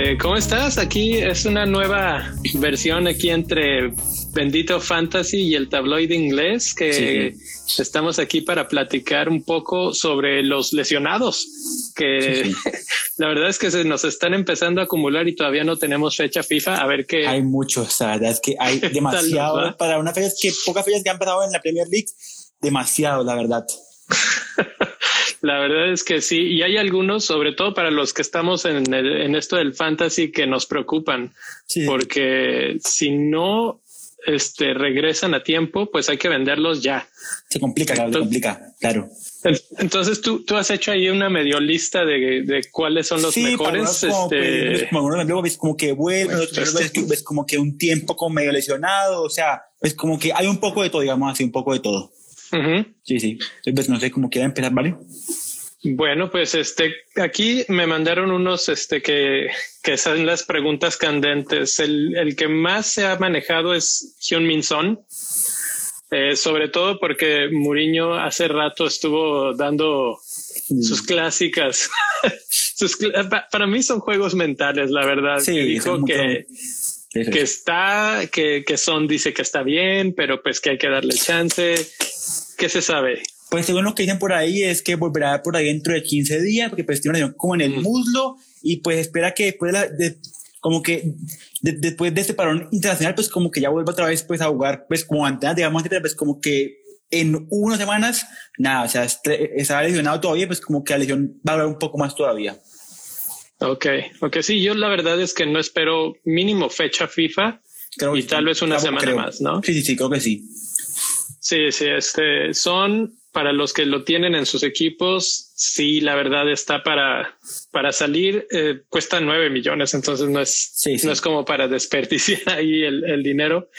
Eh, ¿Cómo estás? Aquí es una nueva versión aquí entre Bendito Fantasy y el tabloide inglés que estamos aquí para platicar un poco sobre los lesionados que la verdad es que se nos están empezando a acumular y todavía no tenemos fecha FIFA. A ver qué hay muchos. La verdad es que hay demasiado para una fecha que pocas fechas que han pasado en la Premier League. Demasiado, la verdad. La verdad es que sí, y hay algunos, sobre todo para los que estamos en, en esto del fantasy, que nos preocupan, porque si no este, regresan a tiempo, pues hay que venderlos ya. Se complica, claro, se complica, claro. Entonces tú, tú has hecho ahí una medio lista de, de cuáles son los mejores. Como, este... como, luego ves como que vuelve, ves, como que un tiempo como medio lesionado, o sea, es como que hay un poco de todo, digamos así, un poco de todo. Sí, sí. Entonces, no sé cómo quiera empezar, ¿vale? Bueno, pues este, aquí me mandaron unos este, que, que son las preguntas candentes. El, el que más se ha manejado es Hyun Min Son. Eh, sobre todo porque Mourinho hace rato estuvo dando sus clásicas. para mí son juegos mentales, la verdad. Sí, dijo que, que está, que, que Son dice que está bien, pero pues que hay que darle chance. ¿Qué se sabe? Pues según lo que dicen por ahí es que volverá por ahí dentro de 15 días, porque pues tiene una como en el muslo y pues espera que después de, como que después de este parón internacional, pues como que ya vuelva otra vez pues a jugar, pues como antes, digamos, pues como que en unas semanas, nada, o sea, está lesionado todavía, pues como que la lesión va a durar un poco más todavía. Ok, ok, sí, yo la verdad es que no espero mínimo fecha FIFA y tal vez una semana más, ¿no? Sí, sí, sí, creo que sí. Sí, sí, este, son para los que lo tienen en sus equipos, sí, la verdad está para, para salir, eh, cuesta nueve millones, entonces no es, no es como para desperdiciar ahí el, dinero.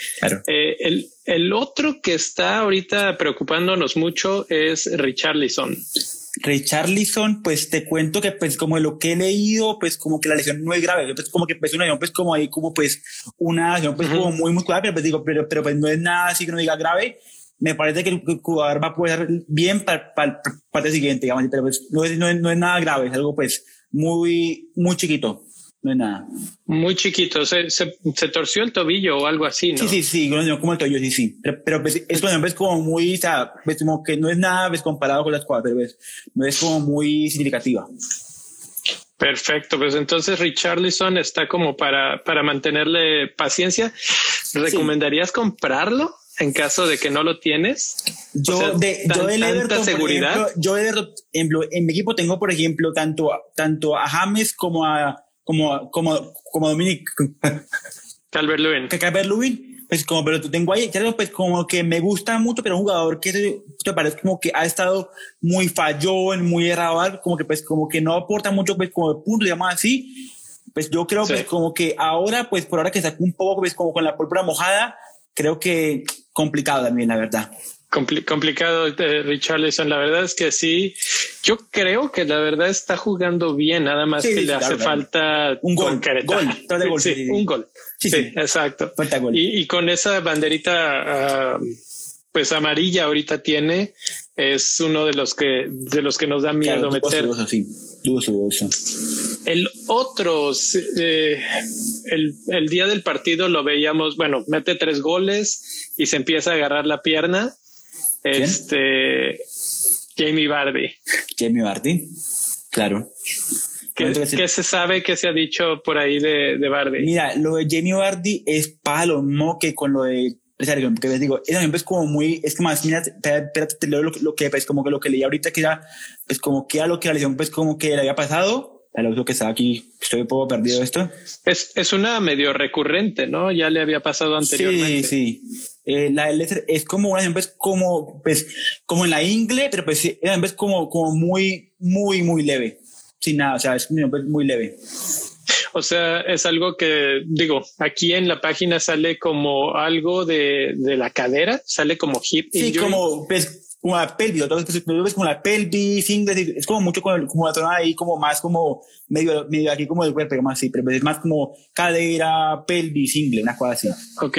Eh, el, el otro que está ahorita preocupándonos mucho es Richarlison. Richarlison, pues te cuento que pues como lo que he leído, pues como que la lesión no es grave, pues como que pues una lesión pues como ahí como pues una lesión pues como muy muscular, pero pues digo, pero, pero pues no es nada así que no diga grave, me parece que el jugador va a poder bien para, para, el partido siguiente, digamos, pero pues no es, no, es, no es nada grave, es algo pues muy, muy chiquito. No es nada. Muy chiquito. Se, se, se, torció el tobillo o algo así, ¿no? Sí, sí, sí, como el tobillo, sí, sí. Pero, pero pues, es, es como muy, o sea, pues como que no es nada pues, comparado con las cuatro, pero no es como muy significativa. Perfecto, pues entonces Richarlison está como para, para mantenerle paciencia. ¿Recomendarías comprarlo? En caso de que no lo tienes? Yo, de, yo del Everton, seguridad. Ejemplo, yo ejemplo, en mi equipo tengo, por ejemplo, tanto, tanto a James como a, como, como, como Dominic Calvert Lewin. Calvert Lewin. Pues como, pero tengo ahí, claro, pues como que me gusta mucho, pero un jugador que te parece como que ha estado muy fallón, muy errado, como que pues como que no aporta mucho, pues como punto, digamos así. Pues yo creo que pues como que ahora, pues por ahora que sacó un poco, pues como con la pólvora mojada, creo que complicado también, la verdad. complicado, eh, Richarlison. La verdad es que sí. Yo creo que la verdad está jugando bien, nada más que le hace falta un gol. gol, sí, un gol. Sí, exacto. Y, con esa banderita, ah, pues amarilla ahorita tiene, es uno de los que de los que nos da miedo meter. El otro, eh, el, el, día del partido lo veíamos, bueno, mete tres goles y se empieza a agarrar la pierna. Este Jamie Bardi. Jamie Bardi, claro. ¿Qué, se sabe, qué se ha dicho por ahí de, de Bardi? Mira, lo de Jamie Bardi es palo, no que con lo de que les digo, es es como muy, es que más, mira, espérate, te leo lo, lo, que, pues, como que lo que leí ahorita que era, pues, como que a lo que la lesión, pues, como que le había pasado, a lo que estaba aquí, estoy un poco perdido esto. Es, es una medio recurrente, ¿no? Ya le había pasado anteriormente. Sí, sí. Eh, la letra es como una pues como, pues, como en la ingle, pero pues es como, como muy, muy, muy leve. Sin nada, o sea, es muy leve. O sea, es algo que digo, aquí en la página sale como algo de, de la cadera, sale como hip. Sí, como, pues, como la pelvis, entonces pues, como la pelvis, inglés, es como mucho como, como la zona ahí, como más como medio, aquí como el cuerpo, más así, pero pues, es más como cadera, pelvis, inglés, una cosa así. Ok.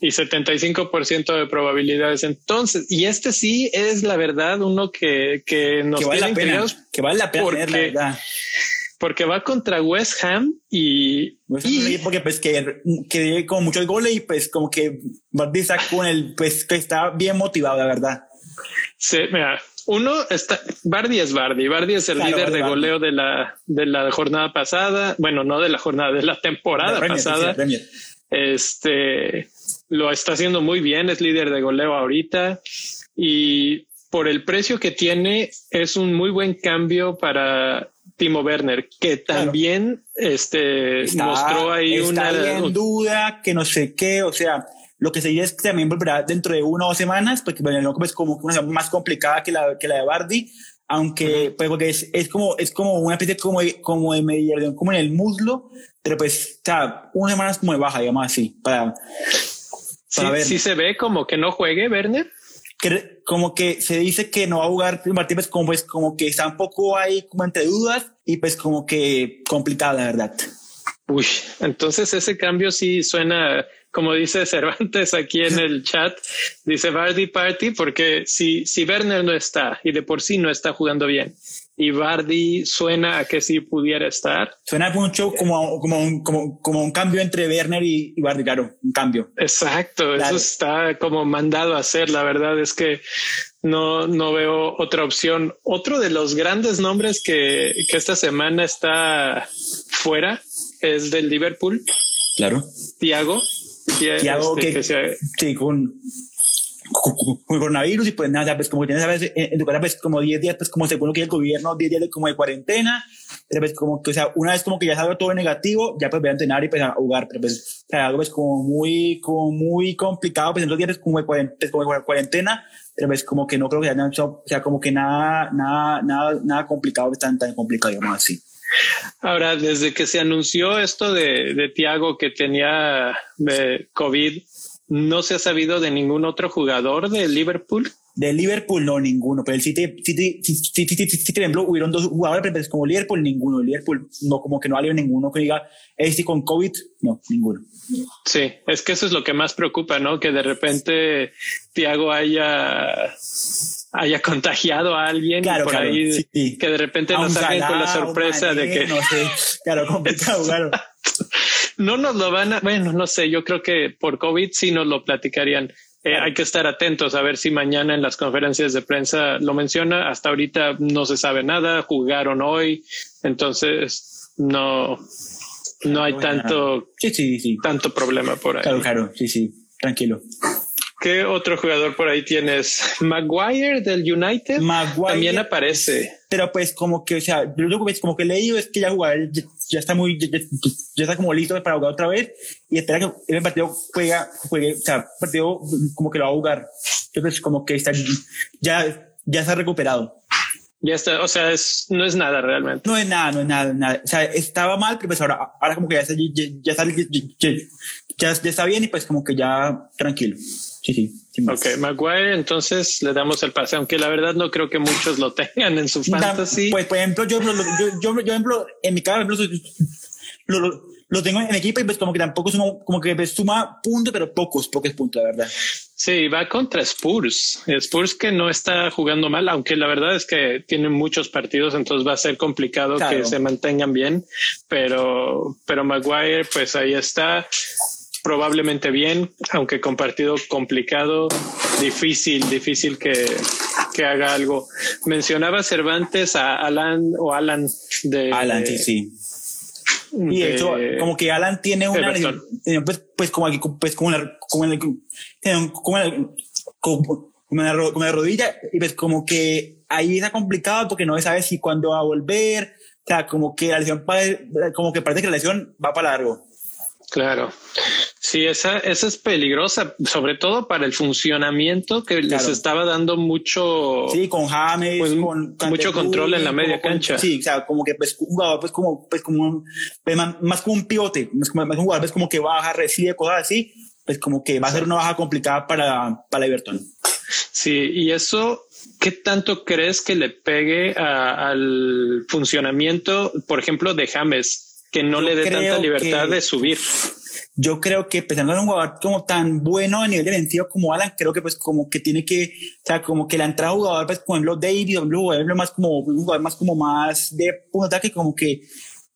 y 75% de probabilidades. Entonces, y este sí es la verdad uno que, que nos que vale la pena, que vale la pena porque, la verdad. Porque va contra West Ham y, y porque pues que, que como muchos goles y pues como que Bardi está con el pues que está bien motivado, la verdad. Sí, mira, uno está, Bardi es Bardi. Bardi es el claro, líder de goleo de la, de la jornada pasada. Bueno, no de la jornada, de la temporada Premier, pasada. Sí, este lo está haciendo muy bien, es líder de goleo ahorita y por el precio que tiene es un muy buen cambio para Timo Werner, que también claro. este está, mostró ahí está una en duda, que no sé qué, o sea, lo que se dice es que también volverá dentro de una o dos semanas, porque bueno, es como una más complicada que la, que la de Bardi, aunque pues porque es, es, como es como una especie como de, como de mediación como en el muslo pero pues o sea una semana es como de baja digamos así para, para sí, ver. sí se ve como que no juegue Werner. Que, como que se dice que no va a jugar Martín pues como pues como que está un poco ahí como entre dudas y pues como que complicada la verdad. Uy entonces ese cambio sí suena como dice Cervantes aquí en el chat, dice Bardi Party, porque si, si Werner no está y de por sí no está jugando bien y Bardi suena a que sí pudiera estar. Suena mucho como, como, un, como, como un cambio entre Werner y, y Bardi, claro, un cambio. Exacto, claro. eso está como mandado a hacer. La verdad es que no, no veo otra opción. Otro de los grandes nombres que, que esta semana está fuera es del Liverpool. Claro. Thiago, Thiago este, que, que sea... sí, con, con, coronavirus y pues nada, pues como tienes a veces en, tu casa pues como 10 días, pues como según que el gobierno, 10 días de, como de cuarentena, pero pues como que, o sea, una vez como que ya salga todo negativo, ya pues voy a entrenar y pues a jugar, pero pues, o sea, algo pues como muy, como muy complicado, pues en los días como de cuarentena, pues, como de cuarentena pero pues como que no creo que haya, o sea, como que nada, nada, nada, nada complicado, pues tan, tan complicado, digamos así. Ahora, desde que se anunció esto de, Tiago que tenía de COVID, ¿no se ha sabido de ningún otro jugador de Liverpool? De Liverpool no, ninguno, pero el City, City, City, City, por ejemplo, hubieron dos jugadores, como Liverpool, ninguno. Liverpool, no, como que no valió ninguno que diga, este con COVID, no, ninguno. Sí, es que eso es lo que más preocupa, ¿no? Que de repente Tiago haya haya contagiado a alguien claro, por claro, ahí sí. que de repente nos salgan con la sorpresa de que no sé, claro, complicado, claro. no nos lo van a, bueno, no sé, yo creo que por COVID sí nos lo platicarían. Eh, hay que estar atentos a ver si mañana en las conferencias de prensa lo menciona. Hasta ahorita no se sabe nada, jugaron hoy, entonces no, no hay tanto, sí, sí, sí. tanto problema por ahí. Claro, claro, sí, sí, tranquilo. ¿Qué otro jugador por ahí tienes? Maguire del United Maguire, también aparece. Pero pues como que, o sea, lo que como que leído es que ya jugar, ya, está muy, ya, ya, está como listo para jugar otra vez y espera que el partido juega, juegue, o sea, partido como que lo va a jugar. Entonces como que está, ya, ya se ha recuperado. Ya está, o sea, es, no es nada realmente. No es nada, no es nada, nada. O sea, estaba mal, pero pues ahora, ahora como que ya está, ya, ya, está, ya, ya, está bien y pues como que ya tranquilo. Sí, sí. Ok, Maguire, entonces le damos el pase, aunque la verdad no creo que muchos lo tengan en su fantasy. Pues, por ejemplo, yo, yo, yo, yo, ejemplo, en mi caso, lo, lo, lo, tengo en equipo y pues como que tampoco suma, como que pues suma puntos, pero pocos, pocos puntos, la verdad. Sí, va contra Spurs. Spurs que no está jugando mal, aunque la verdad es que tienen muchos partidos, entonces va a ser complicado claro. que se mantengan bien, pero, pero Maguire, pues ahí está probablemente bien, aunque con partido complicado, difícil, difícil que, que haga algo. Mencionaba Cervantes a Alan o Alan de Alan, sí, sí. Y de hecho, como que Alan tiene una pues, pues como pues como la, como la, como como, como la rodilla y pues como que ahí está complicado porque no sabe si cuándo va a volver, o sea, como que la lesión como que parece que la lesión va para largo. Claro. Sí, esa, esa es peligrosa, sobre todo para el funcionamiento que claro. les estaba dando mucho. Sí, con James, pues, con mucho control en la media con, cancha. Sí, o sea, como que pues un jugador, pues como, pues como pues, más, más, como un pivote, más, más un jugador, pues como que baja, recibe cosas así, pues como que va a ser una baja complicada para, para Everton. Sí, y eso ¿qué tanto crees que le pegue a, al funcionamiento, por ejemplo, de James, que no Yo le dé tanta libertad que, de subir? yo creo que pensando en un jugador como tan bueno a nivel defensivo como Alan, creo que pues como que tiene que, o sea, como que la entrada de jugador, pues como ejemplo David, un jugador más como, un jugador más como más de punto ataque, como que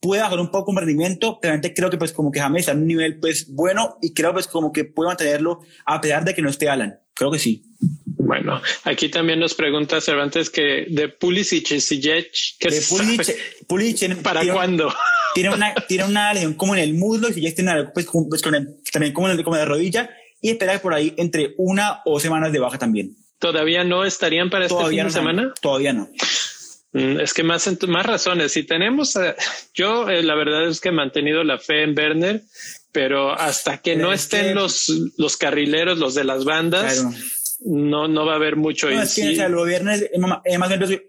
puede bajar un poco un rendimiento, pero creo que pues como que James está en un nivel pues bueno y creo pues como que puede mantenerlo a pesar de que no esté Alan. Creo que sí. Bueno, aquí también nos pregunta Cervantes que de Pulisic y Ziyech, que de Pulisic, Pulisic ¿para cuándo? Tiene una, tiene una lesión como en el muslo y Ziyech tiene algo pues, pues también como en, como en la rodilla y espera por ahí entre una o semanas de baja también. ¿Todavía no estarían para este fin de semana? Todavía no. Mm, es que más, más razones. Si tenemos, eh, yo eh, la verdad es que he mantenido la fe en Werner, pero hasta que no estén los, los carrileros, los de las bandas, no, no va a haber mucho. No, es que, o sea, el gobierno es, más,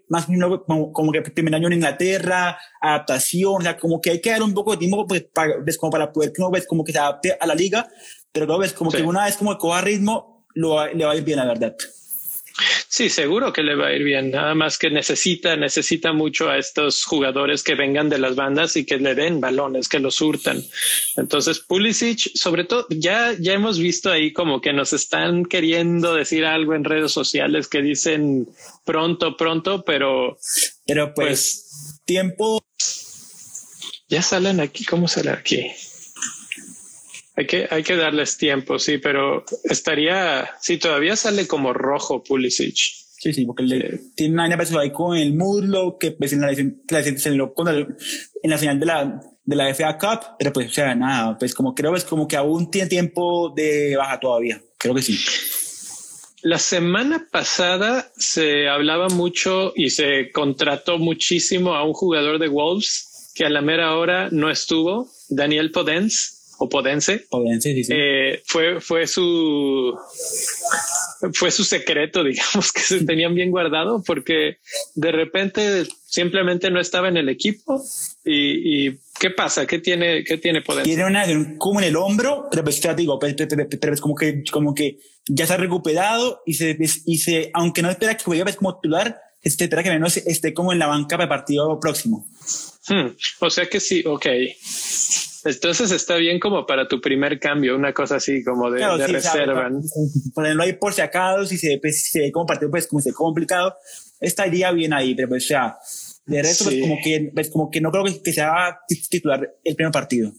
más, como, como, que primer año en Inglaterra, adaptación, o sea, como que hay que dar un poco de tiempo pues, para, pues, como para poder no, ves, como que se adapte a la liga, pero no ves como que una vez como coja ritmo, lo, le va a ir bien, la verdad. Sí, seguro que le va a ir bien. Nada más que necesita, necesita mucho a estos jugadores que vengan de las bandas y que le den balones, que los surtan. Entonces, Pulisic, sobre todo, ya, ya hemos visto ahí como que nos están queriendo decir algo en redes sociales que dicen pronto, pronto, pero, pero pues, pues tiempo. Ya salen aquí, ¿cómo sale aquí? Hay que, hay que darles tiempo, sí, pero estaría, sí, todavía sale como rojo Pulisic. Sí, sí, porque le, tiene una persona ahí con el muslo que pues en la, en la final de la, de la FA Cup, pero pues, o sea, nada, pues como creo es como que aún tiene tiempo de baja todavía. Creo que sí. La semana pasada se hablaba mucho y se contrató muchísimo a un jugador de Wolves que a la mera hora no estuvo, Daniel Podens o Podense. Eh, fue, fue su fue su secreto, digamos, que se tenían bien guardado porque de repente simplemente no estaba en el equipo y, ¿qué pasa? ¿Qué tiene, qué tiene Podense? Tiene una como en el hombro, pero pues digo, pero, es como que, como que ya se ha recuperado y se, y se, aunque no espera que juegue pues, como titular, espera que menos esté como en la banca para el partido próximo. Hmm, o sea que sí, ok. Entonces está bien como para tu primer cambio, una cosa así como de, reserva. Ponerlo ahí por si acaso, si se, pues, ve como partido pues como se complicado, estaría bien ahí, pero pues ya, de resto pues como que, pues, como que no creo que, que sea titular el primer partido.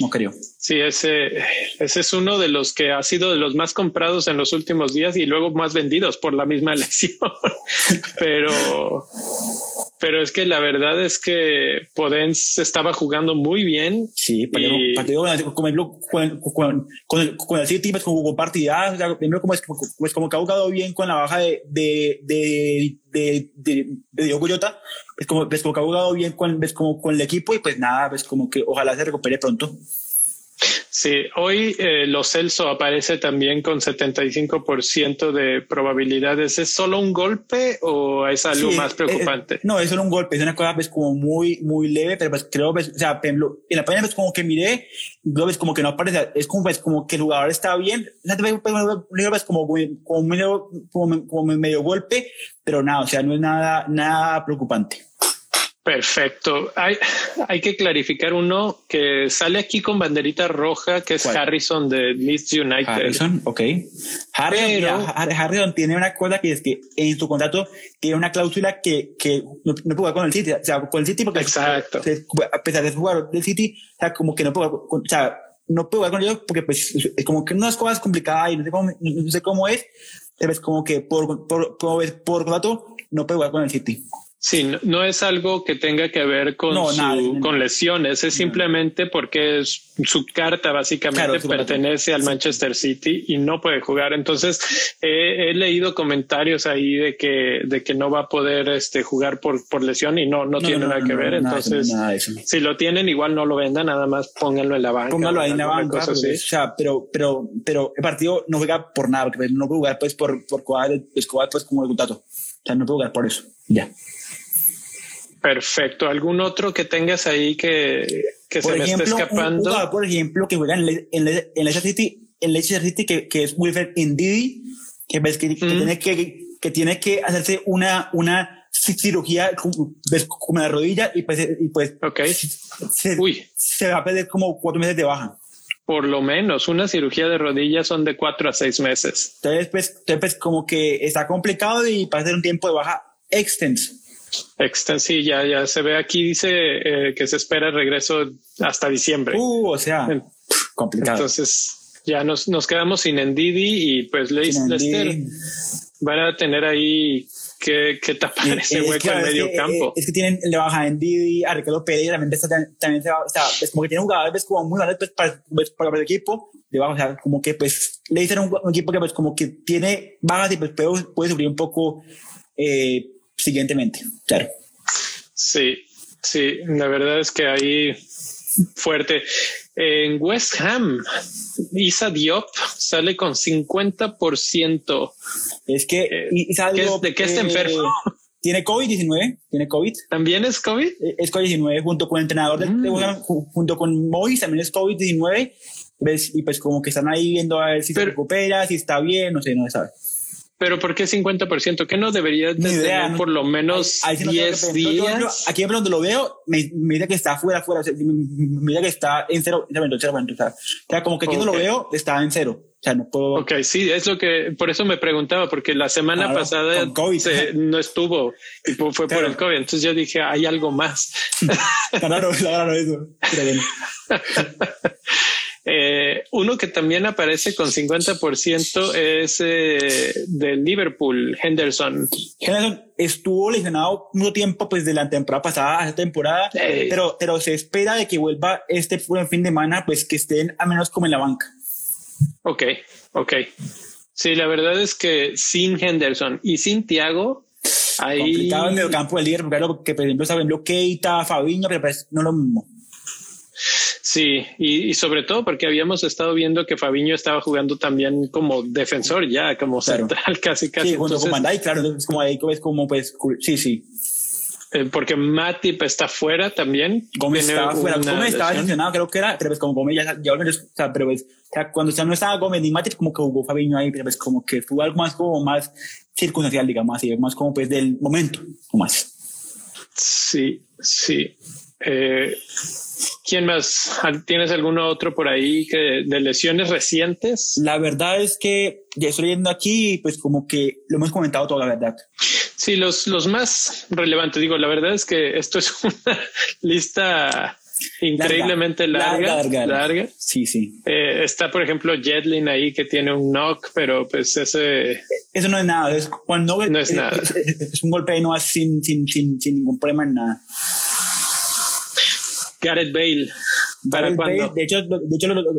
No creo. Sí, ese, ese es uno de los que ha sido de los más comprados en los últimos días y luego más vendidos por la misma elección. pero, pero es que la verdad es que Podens estaba jugando muy bien. Sí, y... partido con el, con, con, con, con el City, pues como partidas, primero como, es, pues como que ha jugado bien con la baja de, de, de, de, de, de Diogo Goyota, pues como, pues como que ha jugado bien con, pues como con el equipo y pues nada, pues como que ojalá se recupere pronto. Sí, hoy eh, Lo Celso aparece también con 75% de probabilidades. ¿Es solo un golpe o es algo más preocupante? no, es solo un golpe, es una cosa pues como muy, muy leve, pero pues creo, pues, o sea, en la página pues como que miré, luego ves como que no aparece, es como pues como que el jugador está bien, pues, pues, como, como, medio, como, como medio golpe, pero nada, o sea, no es nada, nada preocupante. Perfecto. Hay, hay que clarificar uno que sale aquí con banderita roja, que es Harrison de Leeds United. Harrison, ok. Harrison, tiene una cosa que es que en su contrato tiene una cláusula que, que no, puede jugar con el City. O sea, con el City porque Exacto. a pesar de jugar del City, o sea, como que no puede, o sea, no puede jugar con ellos porque pues es como que unas cosas complicadas y no sé cómo, no sé cómo es. Es como que por, por, por, por contrato no puede jugar con el City. Sí, no, es algo que tenga que ver con, con lesiones, es simplemente porque es, su carta básicamente pertenece al Manchester City y no puede jugar. Entonces, he leído comentarios ahí de que, de que no va a poder este, jugar por, por lesión y no, no, tiene nada que ver. Entonces, si lo tienen, igual no lo vendan, nada más pónganlo en la banca. Pónganlo ahí en la banca. o sea, pero, pero, pero el partido no juega por nada, porque no puede jugar pues por, por Escobar, pues como el O sea, no puede jugar por eso. Ya. Perfecto. ¿Algún otro que tengas ahí que, que se me esté escapando? por ejemplo, que juega en, en, en Leicester City, en Leicester City, que, que es Wilfred Ndidi, que ves que, que, mm. tiene que, que tiene que hacerse una, una cirugía como, como la rodilla y pues, y pues okay. se, se va a perder como cuatro meses de baja. por lo menos una cirugía de rodillas son de cuatro a seis meses. Entonces, pues, pues como que está complicado y para ser un tiempo de baja extenso. Extenso, sí, ya, ya se ve aquí, dice eh, que se espera el regreso hasta diciembre. Uh, o sea, complicado. Entonces, ya nos, nos quedamos sin Endidi y pues Leicester van a tener ahí que, que tapar ese hueco en medio campo. Eh, es que tienen la baja en Didi, a Ricardo Pereira también, está, también se va, o sea, es como que tienen jugadores como muy grandes pues, para, pues, para, el equipo, debajo, o sea, como que pues le dicen un, un, equipo que pues como que tiene bajas y pues puede, puede sufrir un poco eh, siguientemente, claro. Sí, sí, la verdad es que ahí fuerte. En West Ham, Isa Diop sale con 50%. Es que Eh, Isa ¿qué es- Diop, ¿De qué está eh, enfermo? Tiene COVID-19, tiene COVID. ¿También es COVID? Eh, Es COVID-19 junto con el entrenador de, Mm. de West Ham, ju- junto con Mois, también es COVID-19. ¿ves? Y pues como que están ahí viendo a ver si Pero- se recupera, si está bien, no sé, no se sabe. ¿Pero por qué 50%? ¿Qué no debería de idea, tener por lo menos Ahí que 10 pensar. Yo, yo, yo, días? aquí por donde lo veo, me, dice que está fuera, fuera. O sea, dice que está en cero, cero, cero, cero, o sea, o sea, como que aquí no lo veo, está en cero. O sea, no puedo. Ok, sí, es lo que, por eso me preguntaba, porque la semana Claro, pasada se- no estuvo y fue fue por Claro. el COVID. Entonces yo dije, hay algo más. Está raro eso. Pero bueno. Eh, uno que también aparece con 50% es eh, del Liverpool, Henderson. Henderson estuvo lesionado mucho tiempo, pues de la temporada pasada a esta temporada, pero, pero se espera de que vuelva este fin de semana, pues que estén al menos como en la banca. Ok, ok. Sí, la verdad es que sin Henderson y sin Thiago, ahí Complicado el mediocampo del Liverpool, claro, que por ejemplo está viendo Keita, Fabiño, pero pues no lo mismo. Sí, y, y sobre todo porque habíamos estado viendo que Fabiño estaba jugando también como defensor ya, como Claro. central casi casi. Sí, junto Entonces, con Bandai, claro, entonces como ahí es como pues, sí, sí. eh, porque Matip está fuera también. Gómez estaba fuera, Gómez estaba lesionado, creo que era, pero pues como Gómez ya, ya volvió, o sea, pero pues, o sea, cuando ya no estaba Gómez ni Matic, como que jugó Fabiño ahí, pero pues como que fue algo más como más circunstancial, digamos así, más como pues del momento, o más. Sí, sí. Eh, ¿Quién más? ¿Tienes alguno otro por ahí que de lesiones recientes? La verdad es que ya estoy leyendo aquí, pues como que lo hemos comentado toda la verdad. Sí, los, los más relevantes. Digo, la verdad es que esto es una lista increíblemente larga. larga. larga. Sí, sí. Eh, está, por ejemplo, Jetlin ahí que tiene un knock, pero pues ese Eso no es nada, es, cuando No es nada. Es, es un golpe no es sin, sin, sin, sin ningún problema en nada. Gareth Bale. ¿Para? Bale, De hecho, de hecho lo, lo-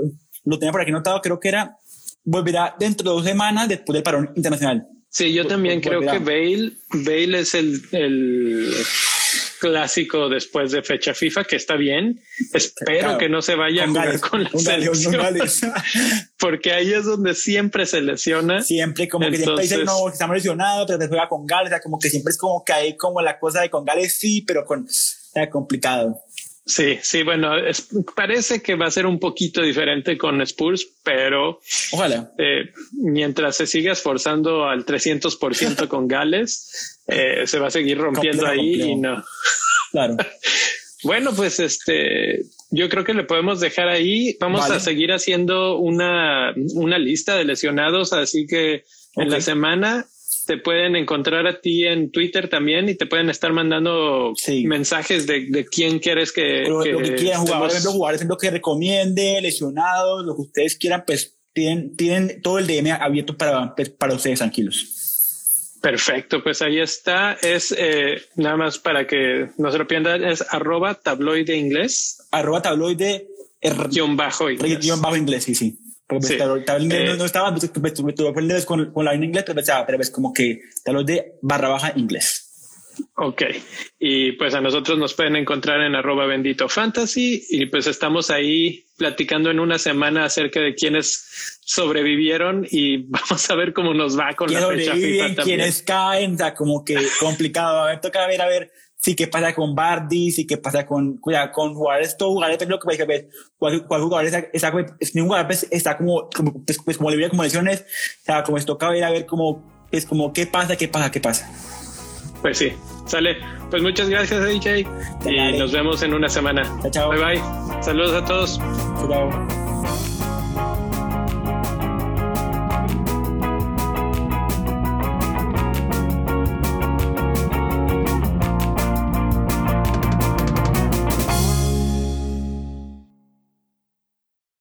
lo tenía por aquí notado, creo que era, volverá dentro de dos semanas después del parón internacional. Sí, yo también vol- creo que. Bale, Bale es el, el clásico después de fecha FIFA, que está bien. Espero Claro. que no se vaya a jugar Gales, con la selección, Gales. porque ahí es donde siempre se lesiona. siempre como que siempre dice Entonces- no estamos lesionados pero te juega con Gales o sea como que siempre es como que hay como la cosa de con Gales sí pero con o sea, complicado Sí, sí, bueno, es- parece que va a ser un poquito diferente con Spurs, pero ojalá eh, mientras se siga esforzando al 300% con Gales, eh, se va a seguir rompiendo Complejo, ahí complejo. y no. claro Bueno, pues este, yo creo que le podemos dejar ahí. Vamos Vale. a seguir haciendo una, una lista de lesionados, así que en la semana te pueden encontrar a ti en Twitter también y te pueden estar mandando Sí. mensajes de, de quién quieres que, lo, lo que quieran jugar, por estemos- jugadores ejemplo, que recomiende, lesionados, lo que ustedes quieran, pues tienen, tienen todo el DM abierto para, pues, para ustedes, tranquilos. Perfecto, pues ahí está. Es eh, nada más para que no se lo pierdan, es arroba tabloide inglés, Arroba tabloide, er- guion bajo inglés. guion bajo inglés, sí, sí. Porque Sí. pues, tablo- tabloide Eh. no, no estaba, pues, pues, me tuve que con, con la vaina en inglés, pero, pensaba, pero es como que tabloide barra baja inglés. Ok. Y pues a nosotros nos pueden encontrar en arroba bendito fantasy y pues estamos ahí platicando en una semana acerca de quienes sobrevivieron y vamos a ver cómo nos va con la fecha FIFA también. quiénes caen, o sea, como que complicado. A ver, toca ver, a ver, sí, qué pasa con Bardi, sí, qué pasa con, con jugadores, estos jugadores, pero lo que que ver, cuál, cuál jugador está, está, es, ningún jugador pues, está como, como, pues, pues, como libre, lesiones, o sea, como es toca ver, a ver, como, es como, qué pasa, qué pasa, qué pasa. Pues sí, sale. Pues muchas gracias, DJ. Y nos vemos en una semana. Chao, chao. Bye bye. Saludos a todos. Chao.